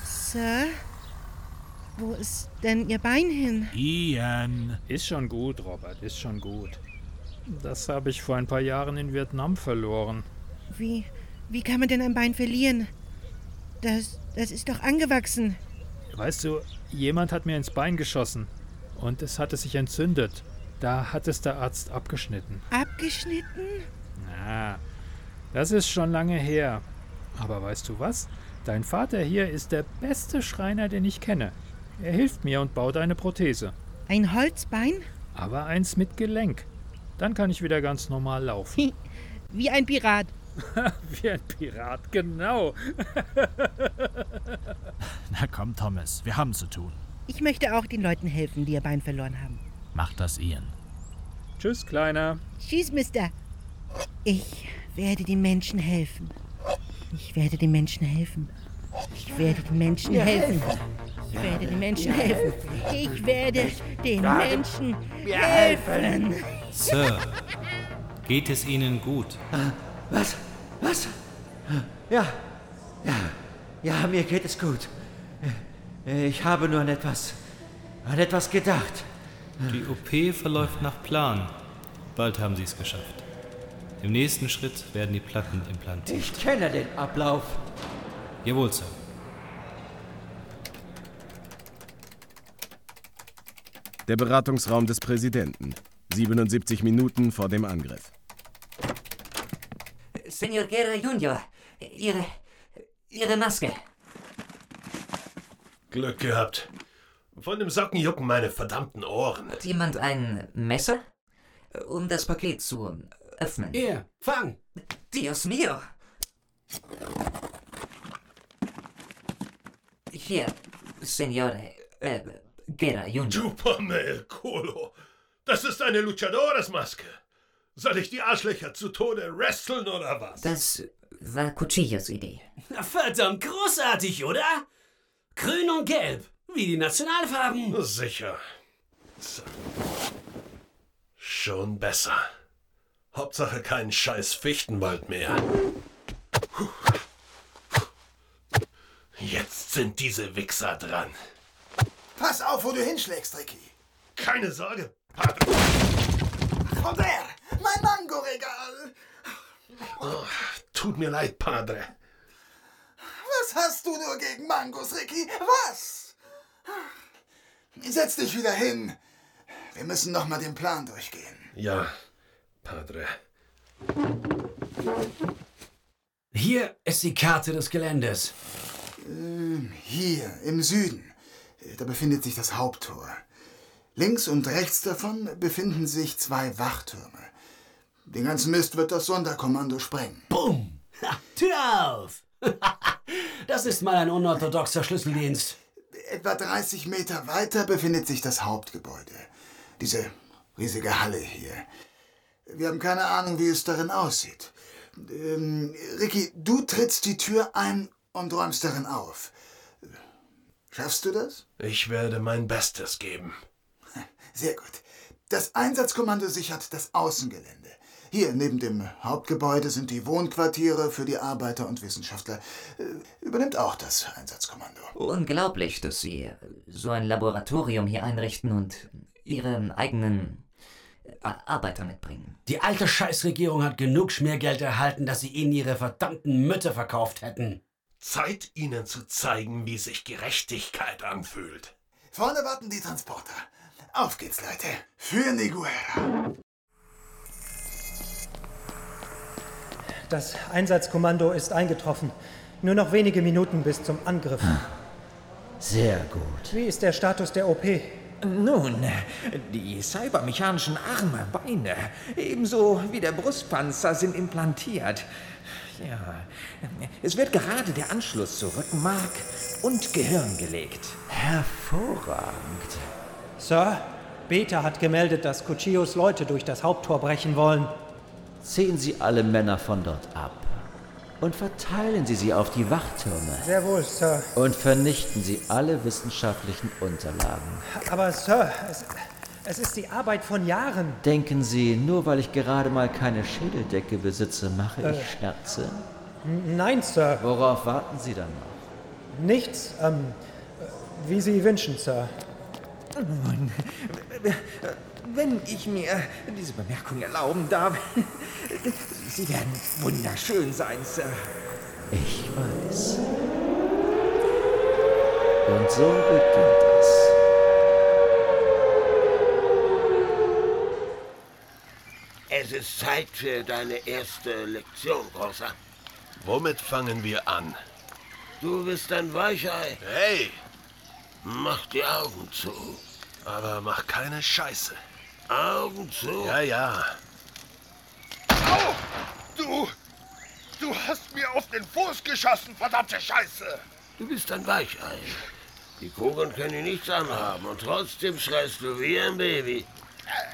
Sir, wo ist denn Ihr Bein hin? Ian. Ist schon gut, Robert, ist schon gut. Das habe ich vor ein paar Jahren in Vietnam verloren. Wie, wie kann man denn ein Bein verlieren? Das, das ist doch angewachsen. Weißt du, jemand hat mir ins Bein geschossen und es hatte sich entzündet. Da hat es der Arzt abgeschnitten. Abgeschnitten? Na, das ist schon lange her. Aber weißt du was? Dein Vater hier ist der beste Schreiner, den ich kenne. Er hilft mir und baut eine Prothese. Ein Holzbein? Aber eins mit Gelenk. Dann kann ich wieder ganz normal laufen. Wie ein Pirat. Wie ein Pirat, genau. Na komm, Thomas, wir haben zu tun. Ich möchte auch den Leuten helfen, die ihr Bein verloren haben. Mach das, Ian. Tschüss, Kleiner. Tschüss, Mister. Ich werde den Menschen helfen. Ich werde den Menschen helfen. Ich werde den Menschen helfen. Ich werde den Menschen helfen. Ich werde den Menschen helfen. Sir, geht es Ihnen gut? Was? Was? Ja, ja, ja, mir geht es gut. Ich habe nur an etwas, an etwas gedacht. Die OP verläuft nach Plan. Bald haben Sie es geschafft. Im nächsten Schritt werden die Platten implantiert. Ich kenne den Ablauf. Jawohl, Sir. Der Beratungsraum des Präsidenten. 77 Minuten vor dem Angriff. Senor Guerra Junior, Ihre. Ihre Maske. Glück gehabt. Von dem Socken jucken meine verdammten Ohren. Hat jemand ein Messer? Um das Paket zu öffnen. Hier, fang! Dios mio! Hier, Signore äh, Guerra Junior. Chupame el culo. Das ist eine Luchadores-Maske. Soll ich die Arschlöcher zu Tode wresteln oder was? Das war Cuchillos Idee. Verdammt großartig, oder? Grün und Gelb, wie die Nationalfarben. Sicher. So. Schon besser. Hauptsache kein scheiß Fichtenwald mehr. Jetzt sind diese Wichser dran. Pass auf, wo du hinschlägst, Ricky. Keine Sorge, Robert, mein Mangoregal. Oh, tut mir leid, Padre. Was hast du nur gegen Mangos, Ricky? Was? Setz dich wieder hin. Wir müssen noch mal den Plan durchgehen. Ja, Padre. Hier ist die Karte des Geländes. Ähm, Hier, im Süden. Da befindet sich das Haupttor. Links und rechts davon befinden sich zwei Wachtürme. Den ganzen Mist wird das Sonderkommando sprengen. Bumm! Ha, Tür auf! das ist mal ein unorthodoxer Schlüsseldienst. Etwa 30 Meter weiter befindet sich das Hauptgebäude. Diese riesige Halle hier. Wir haben keine Ahnung, wie es darin aussieht. Ähm, Ricky, du trittst die Tür ein und räumst darin auf. Schaffst du das? Ich werde mein Bestes geben. Sehr gut. Das Einsatzkommando sichert das Außengelände. Hier neben dem Hauptgebäude sind die Wohnquartiere für die Arbeiter und Wissenschaftler. Äh, Übernimmt auch das Einsatzkommando. Unglaublich, dass Sie so ein Laboratorium hier einrichten und Ihre eigenen A- Arbeiter mitbringen. Die alte Scheißregierung hat genug Schmiergeld erhalten, dass sie ihnen ihre verdammten Mütter verkauft hätten. Zeit, Ihnen zu zeigen, wie sich Gerechtigkeit anfühlt. Vorne warten die Transporter. Auf geht's, Leute. Für Niguera. Das Einsatzkommando ist eingetroffen. Nur noch wenige Minuten bis zum Angriff. Sehr gut. Wie ist der Status der OP? Nun, die cybermechanischen Arme, Beine, ebenso wie der Brustpanzer sind implantiert. Ja, es wird gerade der Anschluss zu Rückenmark und Gehirn gelegt. Hervorragend. Sir, Beta hat gemeldet, dass Cuchillos Leute durch das Haupttor brechen wollen. Ziehen Sie alle Männer von dort ab und verteilen Sie sie auf die Wachtürme. Sehr wohl, Sir. Und vernichten Sie alle wissenschaftlichen Unterlagen. Aber Sir, es, es ist die Arbeit von Jahren. Denken Sie, nur weil ich gerade mal keine Schädeldecke besitze, mache Äh. ich Scherze? Nein, Sir. Worauf warten Sie dann noch? Nichts. Ähm, wie Sie wünschen, Sir. Nun, wenn ich mir diese Bemerkung erlauben darf, Sie werden wunderschön sein, Sir. Ich weiß. Und so beginnt es. Es ist Zeit für deine erste Lektion, Großer. Womit fangen wir an? Du bist ein Weichei. Hey! Mach die Augen zu. Aber mach keine Scheiße. Augen zu. Ja, ja. Au! Du! Du hast mir auf den Fuß geschossen, verdammte Scheiße! Du bist ein Weichei. Die Kugeln können dir nichts anhaben und trotzdem schreist du wie ein Baby.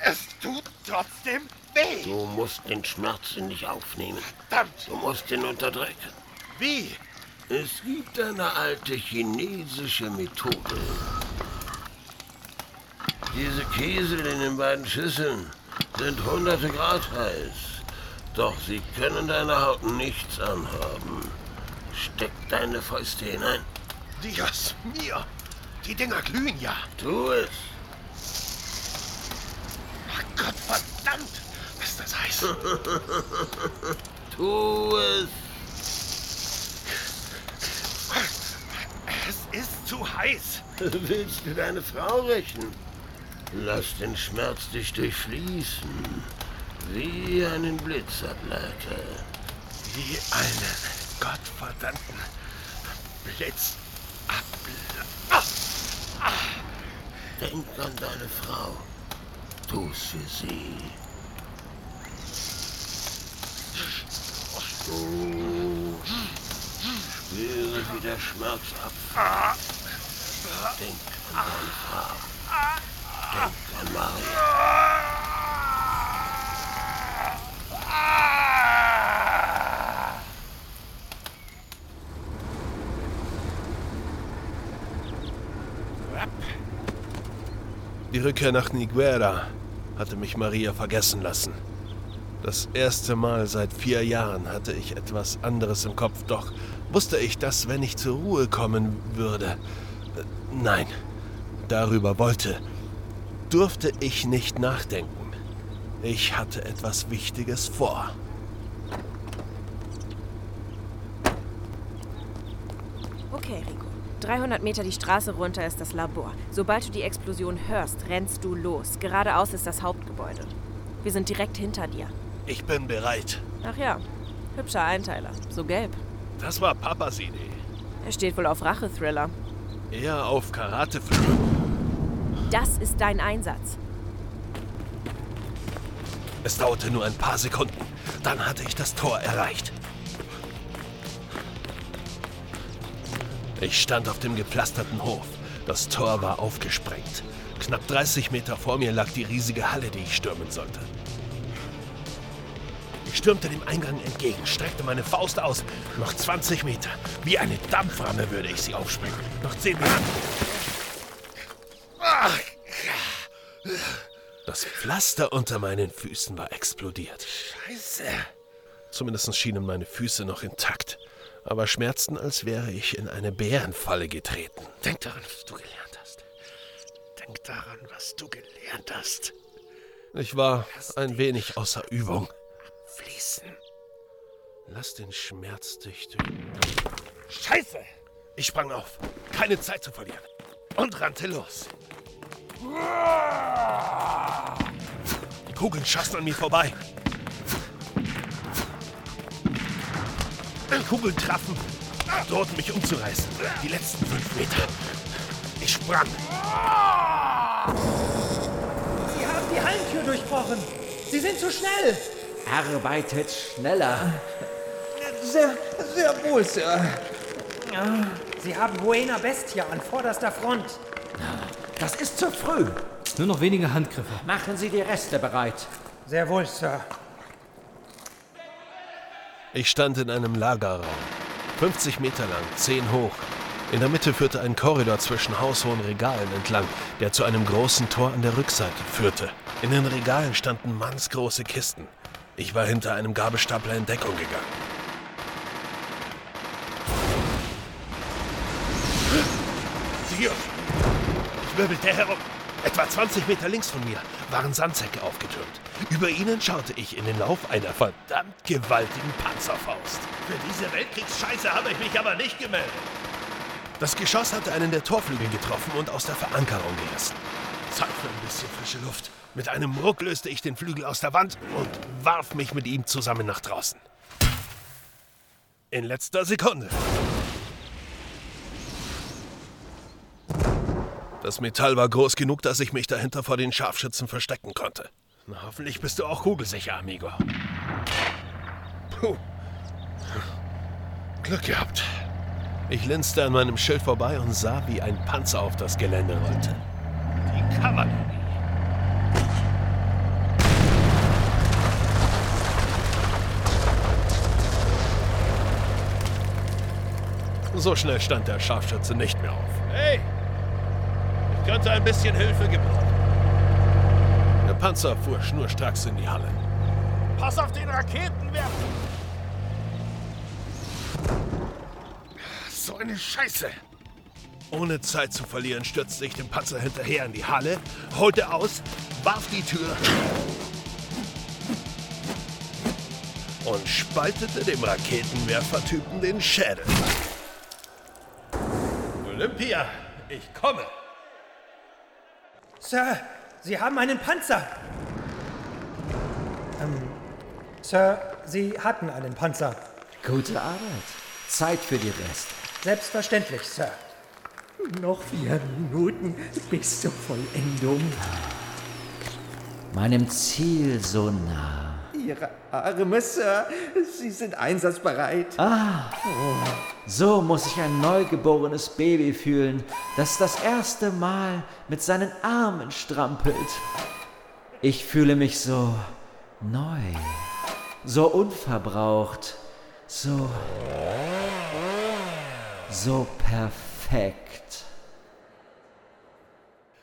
Es tut trotzdem weh. Du musst den Schmerz in dich aufnehmen. Verdammt! Du musst ihn unterdrücken. Wie? Es gibt eine alte chinesische Methode. Diese Kiesel in den beiden Schüsseln sind hunderte Grad heiß. Doch sie können deiner Haut nichts anhaben. Steck deine Fäuste hinein. Dios mio! Die Dinger glühen ja. Tu es. Ach Gott verdammt! Ist das heiß? tu es. Es ist zu heiß. Willst du deine Frau rächen? Lass den Schmerz dich durchfließen. Wie einen Blitzableiter. Wie einen gottverdammten Blitz. Denk an deine Frau. Tu's für sie. Du spüre, wie der Schmerz abfällt. Denk an Frau. Denk an Maria. Die Rückkehr nach Niguera hatte mich Maria vergessen lassen. Das erste Mal seit vier Jahren hatte ich etwas anderes im Kopf, doch wusste ich, dass wenn ich zur Ruhe kommen würde, nein, darüber wollte, durfte ich nicht nachdenken. Ich hatte etwas Wichtiges vor. Okay, Rico. 300 Meter die Straße runter ist das Labor. Sobald du die Explosion hörst, rennst du los. Geradeaus ist das Hauptgebäude. Wir sind direkt hinter dir. Ich bin bereit. Ach ja, hübscher Einteiler. So gelb. Das war Papas Idee. Er steht wohl auf Rache-Thriller. Eher auf karate Das ist dein Einsatz. Es dauerte nur ein paar Sekunden. Dann hatte ich das Tor erreicht. Ich stand auf dem gepflasterten Hof. Das Tor war aufgesprengt. Knapp 30 Meter vor mir lag die riesige Halle, die ich stürmen sollte. Stürmte dem Eingang entgegen, streckte meine Faust aus. Noch 20 Meter. Wie eine Dampframme würde ich sie aufspringen. Noch 10 Meter. Das Pflaster unter meinen Füßen war explodiert. Scheiße. Zumindest schienen meine Füße noch intakt, aber schmerzten, als wäre ich in eine Bärenfalle getreten. Denk daran, was du gelernt hast. Denk daran, was du gelernt hast. Ich war ein wenig außer Übung. Fließen. Lass den Schmerz dich durch. Scheiße! Ich sprang auf. Keine Zeit zu verlieren. Und rannte los. Die Kugeln schossen an mir vorbei. Die Kugeln trafen, drohten mich umzureißen. Die letzten fünf Meter. ich sprang. Sie haben die Hallentür durchbrochen. Sie sind zu schnell. Arbeitet schneller. Sehr, sehr wohl, Sir. Sie haben Buena Bestia an vorderster Front. Das ist zu früh. Nur noch wenige Handgriffe. Machen Sie die Reste bereit. Sehr wohl, Sir. Ich stand in einem Lagerraum. 50 Meter lang, 10 hoch. In der Mitte führte ein Korridor zwischen haushohen Regalen entlang, der zu einem großen Tor an der Rückseite führte. In den Regalen standen mannsgroße Kisten. Ich war hinter einem Gabelstapler in Deckung gegangen. Hier! Ich wirbelte herum. Etwa 20 Meter links von mir waren Sandsäcke aufgetürmt. Über ihnen schaute ich in den Lauf einer verdammt gewaltigen Panzerfaust. Für diese Weltkriegsscheiße habe ich mich aber nicht gemeldet. Das Geschoss hatte einen der Torflügel getroffen und aus der Verankerung gerissen. Zeit für ein bisschen frische Luft. Mit einem Ruck löste ich den Flügel aus der Wand und warf mich mit ihm zusammen nach draußen. In letzter Sekunde. Das Metall war groß genug, dass ich mich dahinter vor den Scharfschützen verstecken konnte. Na, hoffentlich bist du auch kugelsicher, Amigo. Puh. Glück gehabt. Ich linste an meinem Schild vorbei und sah, wie ein Panzer auf das Gelände rollte. Die Kavallerie. So schnell stand der Scharfschütze nicht mehr auf. Hey! Ich könnte ein bisschen Hilfe gebrauchen. Der Panzer fuhr schnurstracks in die Halle. Pass auf den Raketenwerfer! So eine Scheiße! Ohne Zeit zu verlieren, stürzte ich dem Panzer hinterher in die Halle, holte aus, warf die Tür und spaltete dem Raketenwerfertypen den Schädel. Olympia, ich komme! Sir, Sie haben einen Panzer. Ähm, Sir, Sie hatten einen Panzer. Gute Arbeit. Zeit für die Rest. Selbstverständlich, Sir. Noch vier Minuten bis zur Vollendung. Meinem Ziel so nah. Ihre Arme, Sir. Sie sind einsatzbereit. Ah, so muss sich ein neugeborenes Baby fühlen, das das erste Mal mit seinen Armen strampelt. Ich fühle mich so neu, so unverbraucht, so. so perfekt.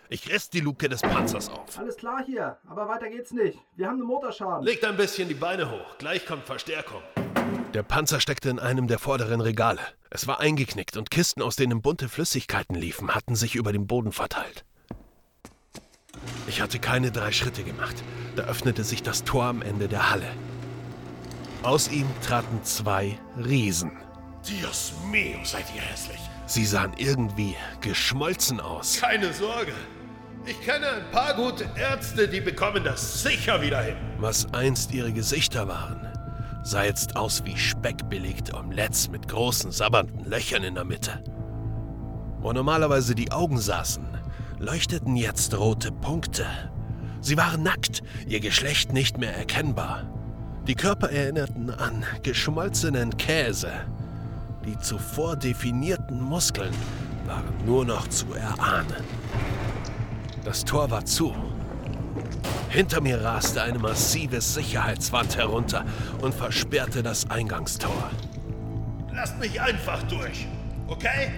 Ich riss die Luke des Panzers auf. Alles klar hier, aber weiter geht's nicht. Wir haben einen Motorschaden. Legt ein bisschen die Beine hoch. Gleich kommt Verstärkung. Der Panzer steckte in einem der vorderen Regale. Es war eingeknickt und Kisten, aus denen bunte Flüssigkeiten liefen, hatten sich über den Boden verteilt. Ich hatte keine drei Schritte gemacht. Da öffnete sich das Tor am Ende der Halle. Aus ihm traten zwei Riesen. Dios mio, seid ihr hässlich. Sie sahen irgendwie geschmolzen aus. Keine Sorge. Ich kenne ein paar gute Ärzte, die bekommen das sicher wieder hin. Was einst ihre Gesichter waren, sah jetzt aus wie speckbelegte Omelettes mit großen, sabbernden Löchern in der Mitte. Wo normalerweise die Augen saßen, leuchteten jetzt rote Punkte. Sie waren nackt, ihr Geschlecht nicht mehr erkennbar. Die Körper erinnerten an geschmolzenen Käse. Die zuvor definierten Muskeln waren nur noch zu erahnen. Das Tor war zu. Hinter mir raste eine massive Sicherheitswand herunter und versperrte das Eingangstor. Lasst mich einfach durch, okay?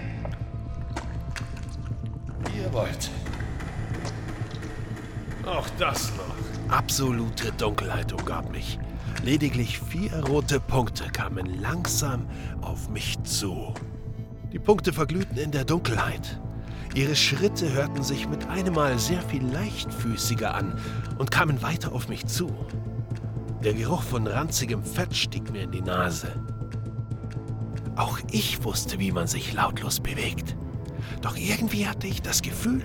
Wie ihr wollt. Auch das noch. Absolute Dunkelheit umgab mich. Lediglich vier rote Punkte kamen langsam auf mich zu. Die Punkte verglühten in der Dunkelheit. Ihre Schritte hörten sich mit einem Mal sehr viel leichtfüßiger an und kamen weiter auf mich zu. Der Geruch von ranzigem Fett stieg mir in die Nase. Auch ich wusste, wie man sich lautlos bewegt. Doch irgendwie hatte ich das Gefühl,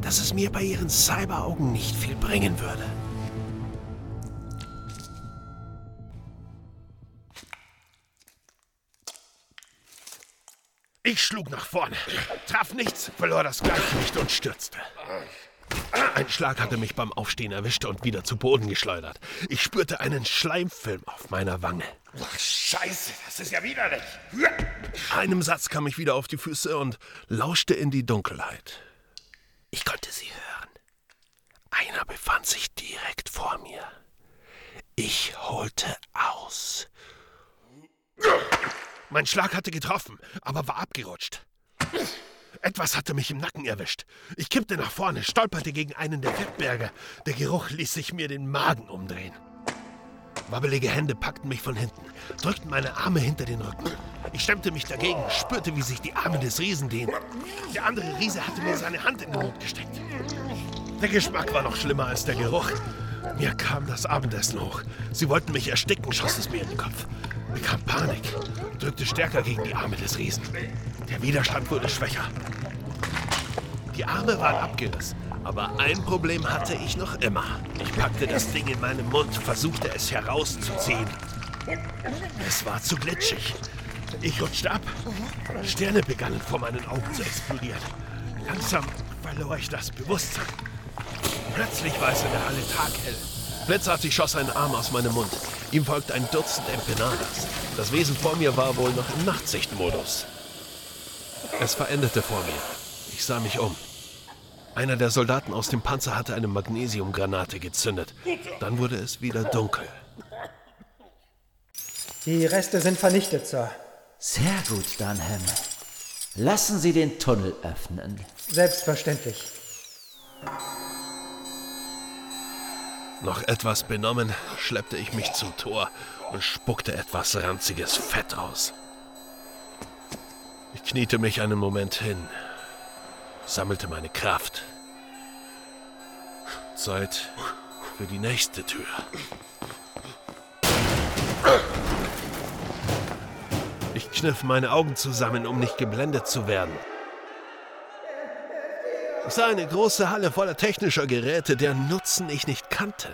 dass es mir bei ihren Cyberaugen nicht viel bringen würde. Ich schlug nach vorne, traf nichts, verlor das Gleichgewicht und stürzte. Ein Schlag hatte mich beim Aufstehen erwischt und wieder zu Boden geschleudert. Ich spürte einen Schleimfilm auf meiner Wange. Ach, Scheiße, das ist ja widerlich. Einem Satz kam ich wieder auf die Füße und lauschte in die Dunkelheit. Ich konnte sie hören. Einer befand sich direkt vor mir. Ich holte aus. Mein Schlag hatte getroffen, aber war abgerutscht. Etwas hatte mich im Nacken erwischt. Ich kippte nach vorne, stolperte gegen einen der Fettberge. Der Geruch ließ sich mir den Magen umdrehen. Wabbelige Hände packten mich von hinten, drückten meine Arme hinter den Rücken. Ich stemmte mich dagegen, spürte, wie sich die Arme des Riesen dehnten. Der andere Riese hatte mir seine Hand in den Mund gesteckt. Der Geschmack war noch schlimmer als der Geruch. Mir kam das Abendessen hoch. Sie wollten mich ersticken, schoss es mir in den Kopf. Bekam Panik, drückte stärker gegen die Arme des Riesen. Der Widerstand wurde schwächer. Die Arme waren abgerissen, aber ein Problem hatte ich noch immer. Ich packte das Ding in meinen Mund, versuchte es herauszuziehen. Es war zu glitschig. Ich rutschte ab. Sterne begannen vor meinen Augen zu explodieren. Langsam verlor ich das Bewusstsein. Plötzlich war es in der Halle taghell. Blitzartig schoss ein Arm aus meinem Mund. Ihm folgte ein Dutzend Empanadas. Das Wesen vor mir war wohl noch im Nachtsichtmodus. Es verendete vor mir. Ich sah mich um. Einer der Soldaten aus dem Panzer hatte eine Magnesiumgranate gezündet. Dann wurde es wieder dunkel. Die Reste sind vernichtet, Sir. Sehr gut, Dunham. Lassen Sie den Tunnel öffnen. Selbstverständlich. Noch etwas benommen, schleppte ich mich zum Tor und spuckte etwas ranziges Fett aus. Ich kniete mich einen Moment hin, sammelte meine Kraft. Zeit für die nächste Tür. Ich kniff meine Augen zusammen, um nicht geblendet zu werden. Ich sah eine große Halle voller technischer Geräte, deren Nutzen ich nicht kannte.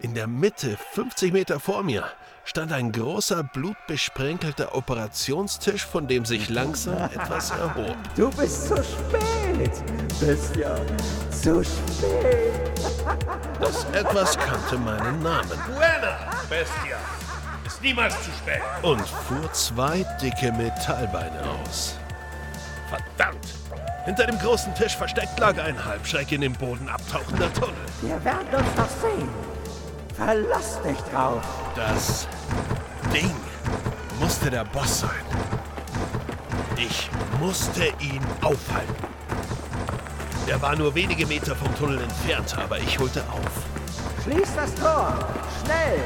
In der Mitte, 50 Meter vor mir, stand ein großer, blutbesprenkelter Operationstisch, von dem sich langsam etwas erhob. Du bist zu spät, Bestia. Zu spät. Das Etwas kannte meinen Namen Buena, Bestia. Ist niemals zu spät. und fuhr zwei dicke Metallbeine aus. Verdammt! Hinter dem großen Tisch versteckt lag ein halbschreck in den Boden abtauchender Tunnel. Wir werden uns noch sehen. Verlass dich drauf. Das Ding musste der Boss sein. Ich musste ihn aufhalten. Er war nur wenige Meter vom Tunnel entfernt, aber ich holte auf. Schließ das Tor. Schnell.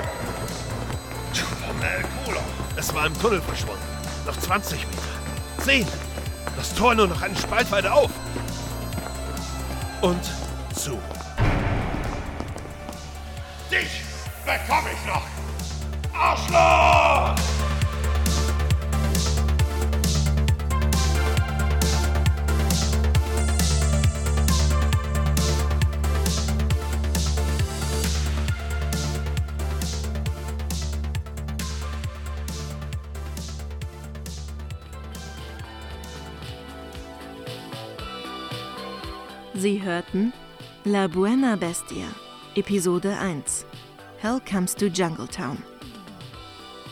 Es war im Tunnel verschwunden. Noch 20 Meter. 10. Das Tor nur noch einen Spalt weiter auf. Und zu. Dich bekomme ich noch. Arschloch! Sie hörten La Buena Bestia, Episode 1. Hell Comes to Jungletown.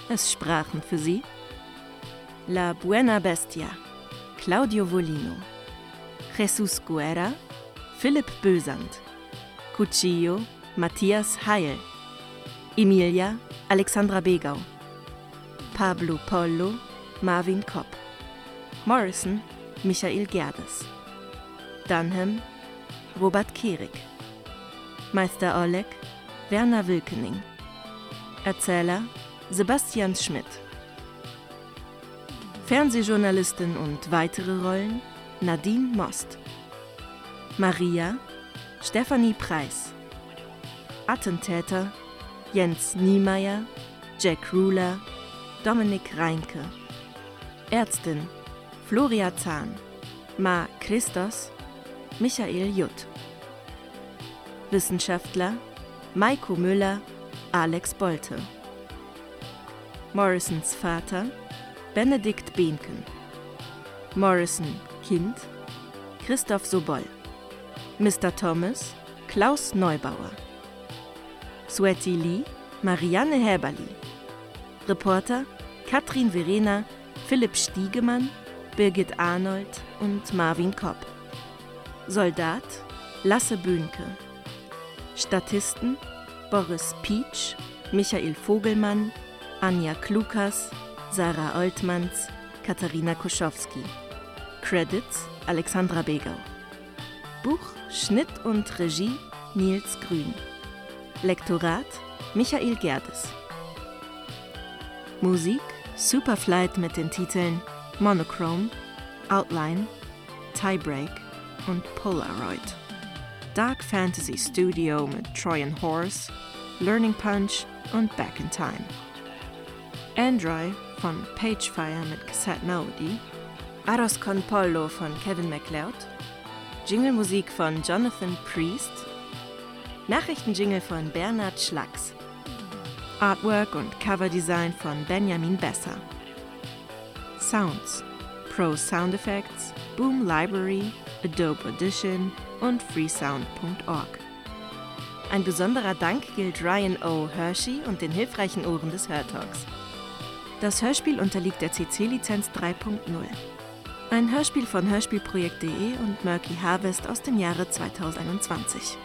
Es sprachen für Sie La Buena Bestia, Claudio Volino, Jesus Guerra, Philipp Bösand, Cuchillo, Matthias Heil, Emilia, Alexandra Begau, Pablo Pollo, Marvin Kopp, Morrison, Michael Gerdes, Dunham, Robert Kehrig, Meister Oleg, Werner Wilkening, Erzähler Sebastian Schmidt, Fernsehjournalistin und weitere Rollen Nadine Most, Maria Stefanie Preis, Attentäter Jens Niemeyer, Jack Ruler, Dominik Reinke, Ärztin Floria Zahn, Ma Christos, Michael Jutt. Wissenschaftler Maiko Müller, Alex Bolte. Morrisons Vater Benedikt Behnken. Morrison, Kind, Christoph Sobol. Mr. Thomas, Klaus Neubauer. Sweaty Lee, Marianne Häberli. Reporter Katrin Verena, Philipp Stiegemann, Birgit Arnold und Marvin Kopp. Soldat Lasse Böhnke. Statisten Boris Pietsch, Michael Vogelmann, Anja Klukas, Sarah Oltmanns, Katharina Koschowski. Credits Alexandra Begau. Buch, Schnitt und Regie Nils Grün. Lektorat Michael Gerdes. Musik Superflight mit den Titeln Monochrome, Outline, Tiebreak und Polaroid. Dark Fantasy Studio mit Trojan Horse, Learning Punch und Back in Time. Android von Pagefire mit Cassette Melody, Aros con Pollo von Kevin MacLeod, Jinglemusik von Jonathan Priest, Nachrichtenjingle von Bernhard Schlacks, Artwork und Coverdesign von Benjamin Besser. Sounds Pro Sound Effects, Boom Library, Adobe Audition und freesound.org. Ein besonderer Dank gilt Ryan O. Hershey und den hilfreichen Ohren des Hörtalks. Das Hörspiel unterliegt der CC-Lizenz 3.0. Ein Hörspiel von Hörspielprojekt.de und Murky Harvest aus dem Jahre 2021.